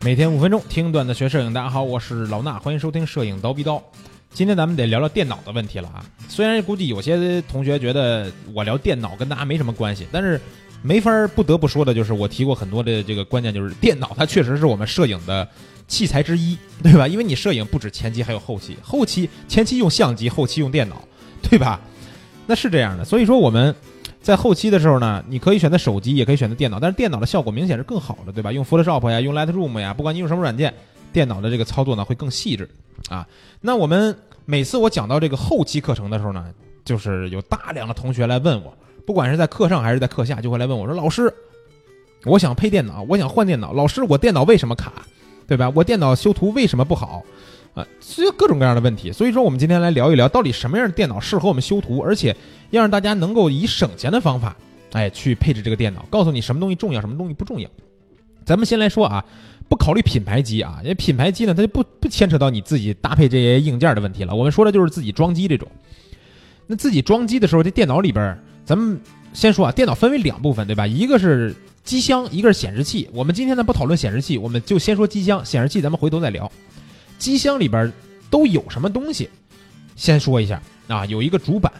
每天五分钟听段子学摄影，大家好，我是老衲，欢迎收听摄影刀逼刀。今天咱们得聊聊电脑的问题了啊。虽然估计有些同学觉得我聊电脑跟大家没什么关系，但是没法不得不说的就是我提过很多的这个关键，就是电脑它确实是我们摄影的器材之一，对吧？因为你摄影不止前期还有后期，后期前期用相机，后期用电脑，对吧？那是这样的，所以说我们。在后期的时候呢，你可以选择手机，也可以选择电脑，但是电脑的效果明显是更好的，对吧？用 Photoshop 呀，用 Lightroom 呀，不管你用什么软件，电脑的这个操作呢会更细致啊。那我们每次我讲到这个后期课程的时候呢，就是有大量的同学来问我，不管是在课上还是在课下，就会来问我说：“老师，我想配电脑，我想换电脑，老师我电脑为什么卡，对吧？我电脑修图为什么不好？”啊，所以各种各样的问题。所以说，我们今天来聊一聊，到底什么样的电脑适合我们修图，而且要让大家能够以省钱的方法，哎，去配置这个电脑。告诉你什么东西重要，什么东西不重要。咱们先来说啊，不考虑品牌机啊，因为品牌机呢，它就不不牵扯到你自己搭配这些硬件的问题了。我们说的就是自己装机这种。那自己装机的时候，这电脑里边，咱们先说啊，电脑分为两部分，对吧？一个是机箱，一个是显示器。我们今天呢不讨论显示器，我们就先说机箱，显示器咱们回头再聊。机箱里边都有什么东西？先说一下啊，有一个主板，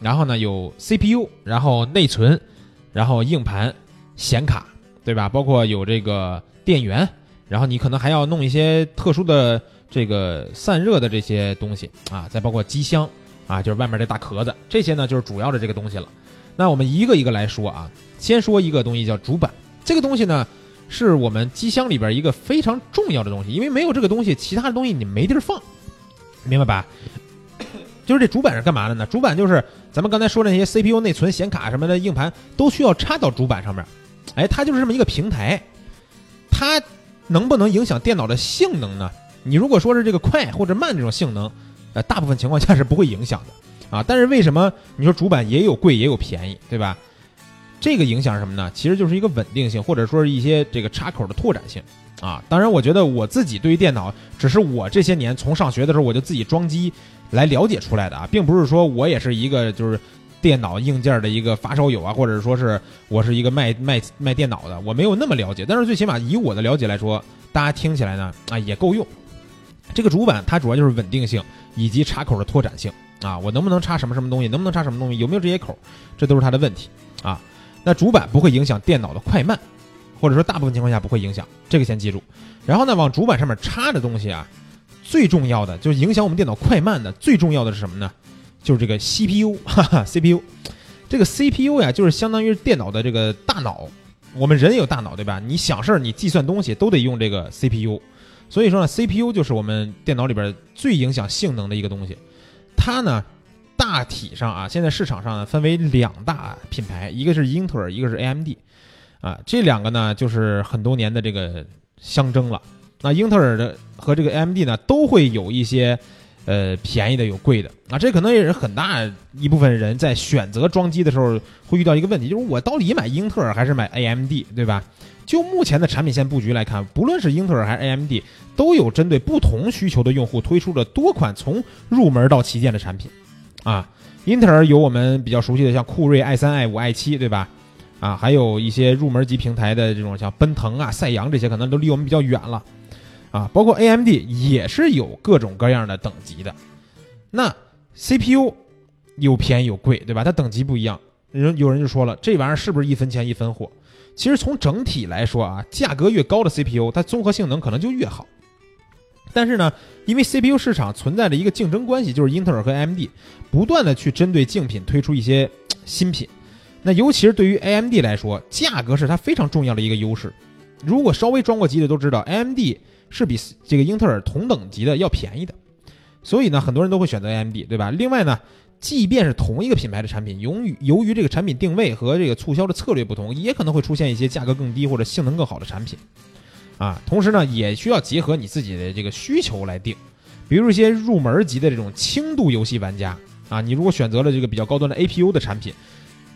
然后呢有 CPU，然后内存，然后硬盘、显卡，对吧？包括有这个电源，然后你可能还要弄一些特殊的这个散热的这些东西啊，再包括机箱啊，就是外面这大壳子，这些呢就是主要的这个东西了。那我们一个一个来说啊，先说一个东西叫主板，这个东西呢。是我们机箱里边一个非常重要的东西，因为没有这个东西，其他的东西你没地儿放，明白吧？就是这主板是干嘛的呢？主板就是咱们刚才说那些 CPU、内存、显卡什么的硬盘都需要插到主板上面，哎，它就是这么一个平台。它能不能影响电脑的性能呢？你如果说是这个快或者慢这种性能，呃，大部分情况下是不会影响的啊。但是为什么你说主板也有贵也有便宜，对吧？这个影响是什么呢？其实就是一个稳定性，或者说是一些这个插口的拓展性啊。当然，我觉得我自己对于电脑，只是我这些年从上学的时候我就自己装机来了解出来的啊，并不是说我也是一个就是电脑硬件的一个发烧友啊，或者说是我是一个卖卖卖电脑的，我没有那么了解。但是最起码以我的了解来说，大家听起来呢啊也够用。这个主板它主要就是稳定性以及插口的拓展性啊，我能不能插什么什么东西，能不能插什么东西，有没有这些口，这都是它的问题啊。那主板不会影响电脑的快慢，或者说大部分情况下不会影响，这个先记住。然后呢，往主板上面插的东西啊，最重要的就是影响我们电脑快慢的，最重要的是什么呢？就是这个 CPU，哈哈，CPU。这个 CPU 呀，就是相当于电脑的这个大脑。我们人有大脑，对吧？你想事儿，你计算东西都得用这个 CPU。所以说呢，CPU 就是我们电脑里边最影响性能的一个东西。它呢。大体上啊，现在市场上呢分为两大品牌，一个是英特尔，一个是 AMD，啊，这两个呢就是很多年的这个相争了。那英特尔的和这个 AMD 呢都会有一些呃便宜的有贵的啊，这可能也是很大一部分人在选择装机的时候会遇到一个问题，就是我到底买英特尔还是买 AMD，对吧？就目前的产品线布局来看，不论是英特尔还是 AMD，都有针对不同需求的用户推出了多款从入门到旗舰的产品。啊，英特尔有我们比较熟悉的，像酷睿 i 三、i 五、i 七，对吧？啊，还有一些入门级平台的这种，像奔腾啊、赛扬这些，可能都离我们比较远了。啊，包括 AMD 也是有各种各样的等级的。那 CPU 有便宜有贵，对吧？它等级不一样。人有人就说了，这玩意儿是不是一分钱一分货？其实从整体来说啊，价格越高的 CPU，它综合性能可能就越好。但是呢，因为 CPU 市场存在着一个竞争关系，就是英特尔和 AMD 不断的去针对竞品推出一些新品。那尤其是对于 AMD 来说，价格是它非常重要的一个优势。如果稍微装过机的都知道，AMD 是比这个英特尔同等级的要便宜的。所以呢，很多人都会选择 AMD，对吧？另外呢，即便是同一个品牌的产品，由于由于这个产品定位和这个促销的策略不同，也可能会出现一些价格更低或者性能更好的产品。啊，同时呢，也需要结合你自己的这个需求来定，比如一些入门级的这种轻度游戏玩家啊，你如果选择了这个比较高端的 APU 的产品，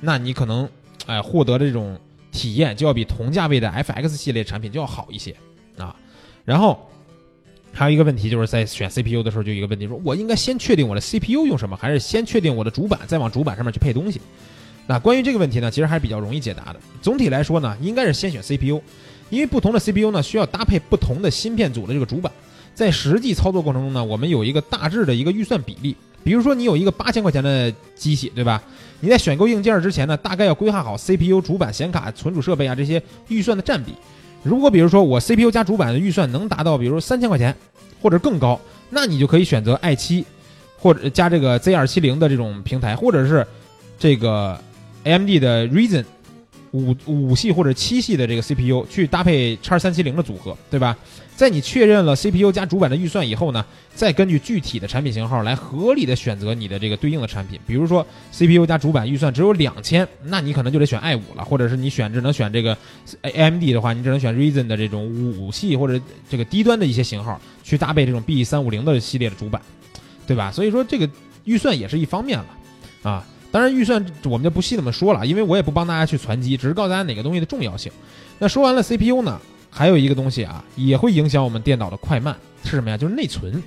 那你可能哎获得的这种体验就要比同价位的 FX 系列产品就要好一些啊。然后还有一个问题就是在选 CPU 的时候，就一个问题，说我应该先确定我的 CPU 用什么，还是先确定我的主板，再往主板上面去配东西？那关于这个问题呢，其实还是比较容易解答的。总体来说呢，应该是先选 CPU。因为不同的 CPU 呢需要搭配不同的芯片组的这个主板，在实际操作过程中呢，我们有一个大致的一个预算比例。比如说你有一个八千块钱的机器，对吧？你在选购硬件之前呢，大概要规划好 CPU、主板、显卡、存储设备啊这些预算的占比。如果比如说我 CPU 加主板的预算能达到，比如三千块钱或者更高，那你就可以选择 i7 或者加这个 Z 二七零的这种平台，或者是这个 AMD 的 Ryzen。五五系或者七系的这个 CPU 去搭配叉三七零的组合，对吧？在你确认了 CPU 加主板的预算以后呢，再根据具体的产品型号来合理的选择你的这个对应的产品。比如说 CPU 加主板预算只有两千，那你可能就得选 i 五了，或者是你选只能选这个 AMD 的话，你只能选 Reason 的这种五系或者这个低端的一些型号去搭配这种 B 三五零的系列的主板，对吧？所以说这个预算也是一方面了，啊。当然，预算我们就不细那么说了，因为我也不帮大家去攒机，只是告诉大家哪个东西的重要性。那说完了 CPU 呢，还有一个东西啊，也会影响我们电脑的快慢，是什么呀？就是内存，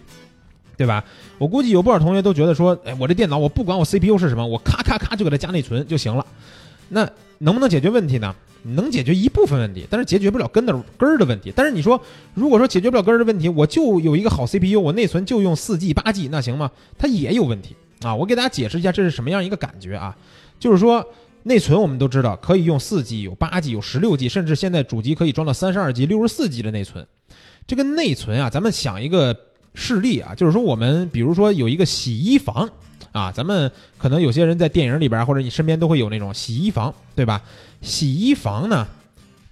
对吧？我估计有不少同学都觉得说，哎，我这电脑我不管我 CPU 是什么，我咔咔咔就给它加内存就行了。那能不能解决问题呢？能解决一部分问题，但是解决不了根的根儿的问题。但是你说，如果说解决不了根儿的问题，我就有一个好 CPU，我内存就用四 G、八 G，那行吗？它也有问题。啊，我给大家解释一下这是什么样一个感觉啊？就是说内存我们都知道可以用四 G、有八 G、有十六 G，甚至现在主机可以装到三十二 G、六十四 G 的内存。这个内存啊，咱们想一个事例啊，就是说我们比如说有一个洗衣房啊，咱们可能有些人在电影里边或者你身边都会有那种洗衣房，对吧？洗衣房呢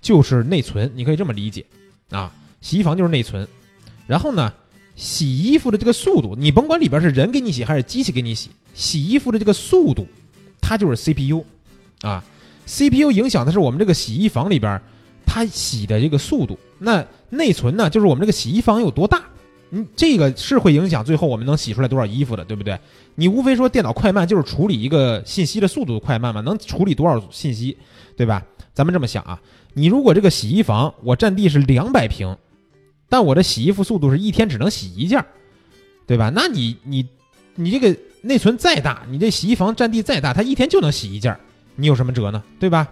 就是内存，你可以这么理解啊，洗衣房就是内存，然后呢。洗衣服的这个速度，你甭管里边是人给你洗还是机器给你洗，洗衣服的这个速度，它就是 CPU，啊，CPU 影响的是我们这个洗衣房里边它洗的这个速度。那内存呢，就是我们这个洗衣房有多大，嗯，这个是会影响最后我们能洗出来多少衣服的，对不对？你无非说电脑快慢就是处理一个信息的速度快慢嘛，能处理多少信息，对吧？咱们这么想啊，你如果这个洗衣房我占地是两百平。但我的洗衣服速度是一天只能洗一件，对吧？那你你你这个内存再大，你这洗衣房占地再大，它一天就能洗一件，你有什么辙呢？对吧？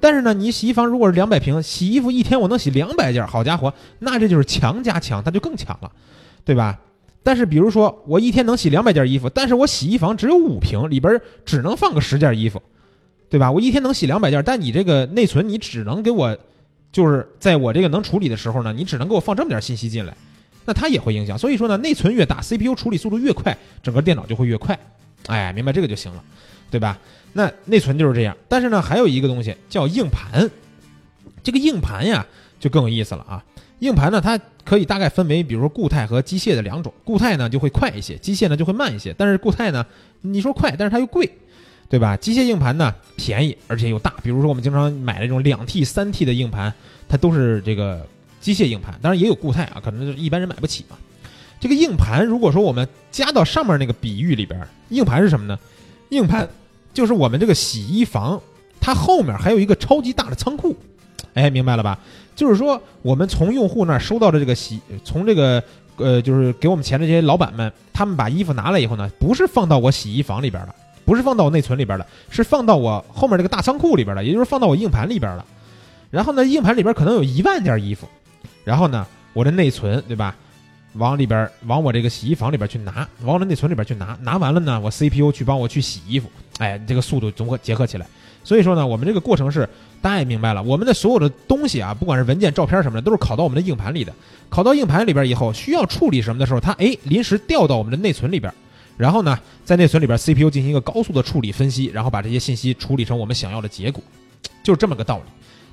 但是呢，你洗衣房如果是两百平，洗衣服一天我能洗两百件，好家伙，那这就是强加强，它就更强了，对吧？但是比如说我一天能洗两百件衣服，但是我洗衣房只有五平，里边只能放个十件衣服，对吧？我一天能洗两百件，但你这个内存你只能给我。就是在我这个能处理的时候呢，你只能给我放这么点信息进来，那它也会影响。所以说呢，内存越大，CPU 处理速度越快，整个电脑就会越快。哎，明白这个就行了，对吧？那内存就是这样。但是呢，还有一个东西叫硬盘，这个硬盘呀就更有意思了啊。硬盘呢，它可以大概分为，比如说固态和机械的两种。固态呢就会快一些，机械呢就会慢一些。但是固态呢，你说快，但是它又贵。对吧？机械硬盘呢便宜，而且又大。比如说我们经常买那种两 T、三 T 的硬盘，它都是这个机械硬盘。当然也有固态啊，可能就是一般人买不起嘛。这个硬盘如果说我们加到上面那个比喻里边，硬盘是什么呢？硬盘就是我们这个洗衣房，它后面还有一个超级大的仓库。哎，明白了吧？就是说我们从用户那儿收到的这个洗，从这个呃，就是给我们钱的这些老板们，他们把衣服拿来以后呢，不是放到我洗衣房里边的。不是放到我内存里边的，是放到我后面这个大仓库里边的，也就是放到我硬盘里边了。然后呢，硬盘里边可能有一万件衣服，然后呢，我的内存对吧，往里边往我这个洗衣房里边去拿，往我的内存里边去拿，拿完了呢，我 CPU 去帮我去洗衣服，哎，这个速度综合结合起来。所以说呢，我们这个过程是大家也明白了，我们的所有的东西啊，不管是文件、照片什么的，都是拷到我们的硬盘里的。拷到硬盘里边以后，需要处理什么的时候，它哎临时调到我们的内存里边。然后呢，在内存里边，CPU 进行一个高速的处理分析，然后把这些信息处理成我们想要的结果，就是这么个道理，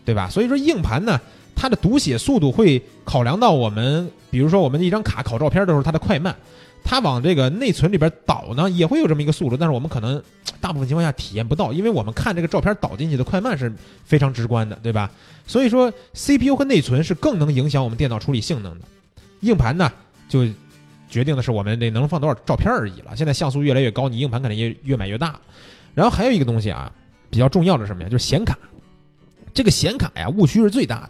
对吧？所以说硬盘呢，它的读写速度会考量到我们，比如说我们一张卡拷照片的时候它的快慢，它往这个内存里边导呢，也会有这么一个速度，但是我们可能大部分情况下体验不到，因为我们看这个照片导进去的快慢是非常直观的，对吧？所以说 CPU 和内存是更能影响我们电脑处理性能的，硬盘呢就。决定的是我们得能放多少照片而已了。现在像素越来越高，你硬盘肯定也越买越大。然后还有一个东西啊，比较重要的什么呀？就是显卡。这个显卡呀，误区是最大的。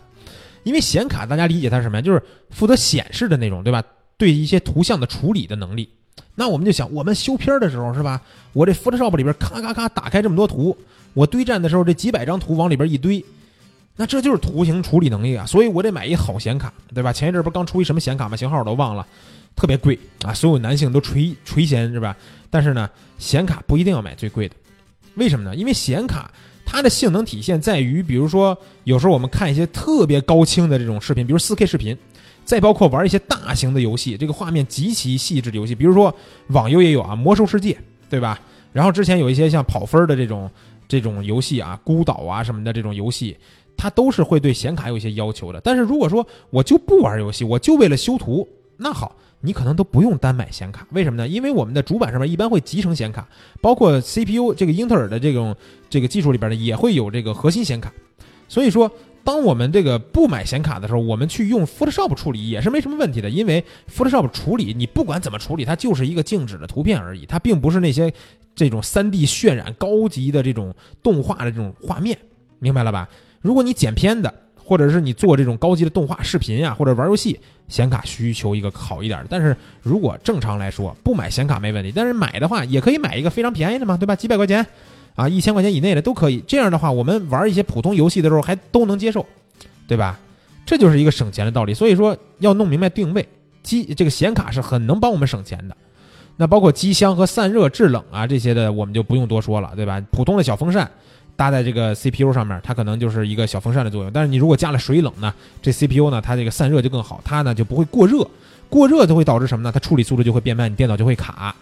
因为显卡大家理解它是什么呀？就是负责显示的那种，对吧？对一些图像的处理的能力。那我们就想，我们修片儿的时候是吧？我这 Photoshop 里边咔咔咔打开这么多图，我堆栈的时候这几百张图往里边一堆，那这就是图形处理能力啊，所以我得买一好显卡，对吧？前一阵不是刚出一什么显卡吗？型号我都忘了，特别贵啊，所有男性都垂垂涎是吧？但是呢，显卡不一定要买最贵的，为什么呢？因为显卡它的性能体现在于，比如说有时候我们看一些特别高清的这种视频，比如 4K 视频，再包括玩一些大型的游戏，这个画面极其细致的游戏，比如说网游也有啊，魔兽世界，对吧？然后之前有一些像跑分的这种这种游戏啊，孤岛啊什么的这种游戏。它都是会对显卡有一些要求的，但是如果说我就不玩游戏，我就为了修图，那好，你可能都不用单买显卡，为什么呢？因为我们的主板上面一般会集成显卡，包括 CPU 这个英特尔的这种这个技术里边呢，也会有这个核心显卡。所以说，当我们这个不买显卡的时候，我们去用 Photoshop 处理也是没什么问题的，因为 Photoshop 处理你不管怎么处理，它就是一个静止的图片而已，它并不是那些这种 3D 渲染高级的这种动画的这种画面，明白了吧？如果你剪片的，或者是你做这种高级的动画视频呀，或者玩游戏，显卡需求一个好一点的。但是如果正常来说，不买显卡没问题，但是买的话也可以买一个非常便宜的嘛，对吧？几百块钱，啊，一千块钱以内的都可以。这样的话，我们玩一些普通游戏的时候还都能接受，对吧？这就是一个省钱的道理。所以说要弄明白定位，机这个显卡是很能帮我们省钱的。那包括机箱和散热制冷啊这些的，我们就不用多说了，对吧？普通的小风扇。搭在这个 CPU 上面，它可能就是一个小风扇的作用。但是你如果加了水冷呢，这 CPU 呢，它这个散热就更好，它呢就不会过热。过热就会导致什么呢？它处理速度就会变慢，你电脑就会卡。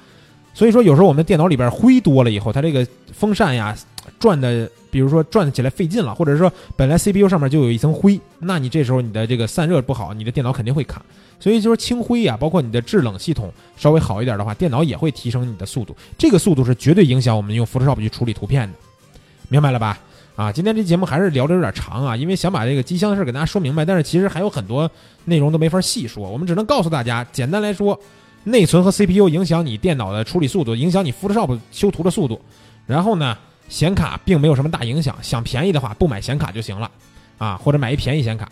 所以说，有时候我们电脑里边灰多了以后，它这个风扇呀转的，比如说转起来费劲了，或者说本来 CPU 上面就有一层灰，那你这时候你的这个散热不好，你的电脑肯定会卡。所以就是清灰呀，包括你的制冷系统稍微好一点的话，电脑也会提升你的速度。这个速度是绝对影响我们用 Photoshop 去处理图片的。明白了吧？啊，今天这节目还是聊的有点长啊，因为想把这个机箱的事给大家说明白，但是其实还有很多内容都没法细说，我们只能告诉大家，简单来说，内存和 CPU 影响你电脑的处理速度，影响你 Photoshop 修图的速度。然后呢，显卡并没有什么大影响，想便宜的话不买显卡就行了，啊，或者买一便宜显卡。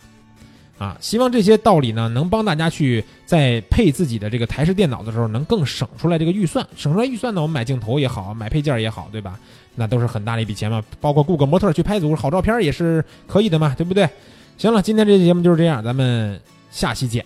啊，希望这些道理呢，能帮大家去在配自己的这个台式电脑的时候，能更省出来这个预算。省出来预算呢，我们买镜头也好，买配件也好，对吧？那都是很大的一笔钱嘛。包括雇个模特去拍组好照片也是可以的嘛，对不对？行了，今天这期节目就是这样，咱们下期见。